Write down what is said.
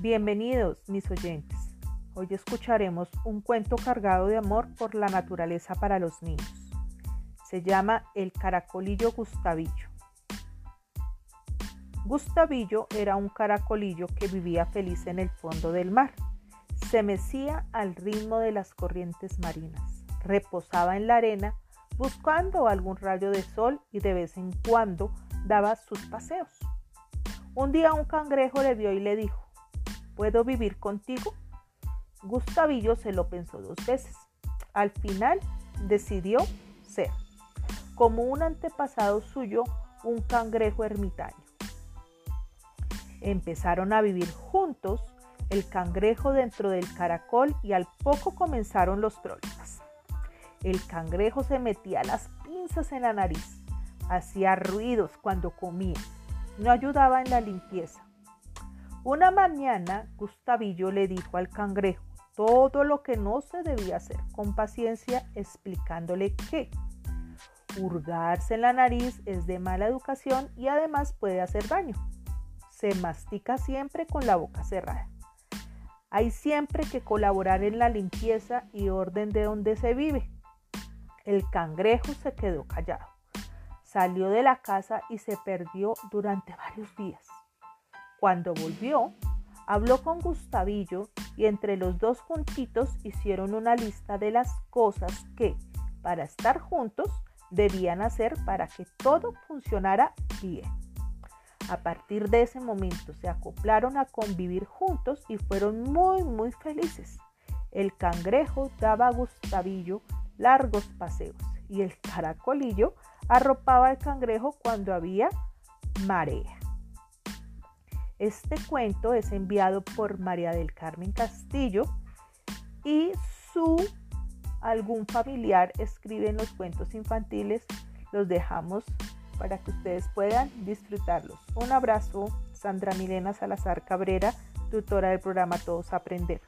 Bienvenidos mis oyentes. Hoy escucharemos un cuento cargado de amor por la naturaleza para los niños. Se llama El caracolillo Gustavillo. Gustavillo era un caracolillo que vivía feliz en el fondo del mar. Se mecía al ritmo de las corrientes marinas. Reposaba en la arena buscando algún rayo de sol y de vez en cuando daba sus paseos. Un día un cangrejo le vio y le dijo, ¿Puedo vivir contigo? Gustavillo se lo pensó dos veces. Al final decidió ser, como un antepasado suyo, un cangrejo ermitaño. Empezaron a vivir juntos el cangrejo dentro del caracol y al poco comenzaron los problemas. El cangrejo se metía las pinzas en la nariz, hacía ruidos cuando comía, no ayudaba en la limpieza una mañana Gustavillo le dijo al cangrejo todo lo que no se debía hacer, con paciencia explicándole que hurgarse en la nariz es de mala educación y además puede hacer daño. Se mastica siempre con la boca cerrada. Hay siempre que colaborar en la limpieza y orden de donde se vive. El cangrejo se quedó callado. Salió de la casa y se perdió durante varios días. Cuando volvió, habló con Gustavillo y entre los dos juntitos hicieron una lista de las cosas que, para estar juntos, debían hacer para que todo funcionara bien. A partir de ese momento se acoplaron a convivir juntos y fueron muy muy felices. El cangrejo daba a Gustavillo largos paseos y el caracolillo arropaba al cangrejo cuando había marea. Este cuento es enviado por María del Carmen Castillo y su algún familiar escribe en los cuentos infantiles. Los dejamos para que ustedes puedan disfrutarlos. Un abrazo, Sandra Milena Salazar Cabrera, tutora del programa Todos Aprender.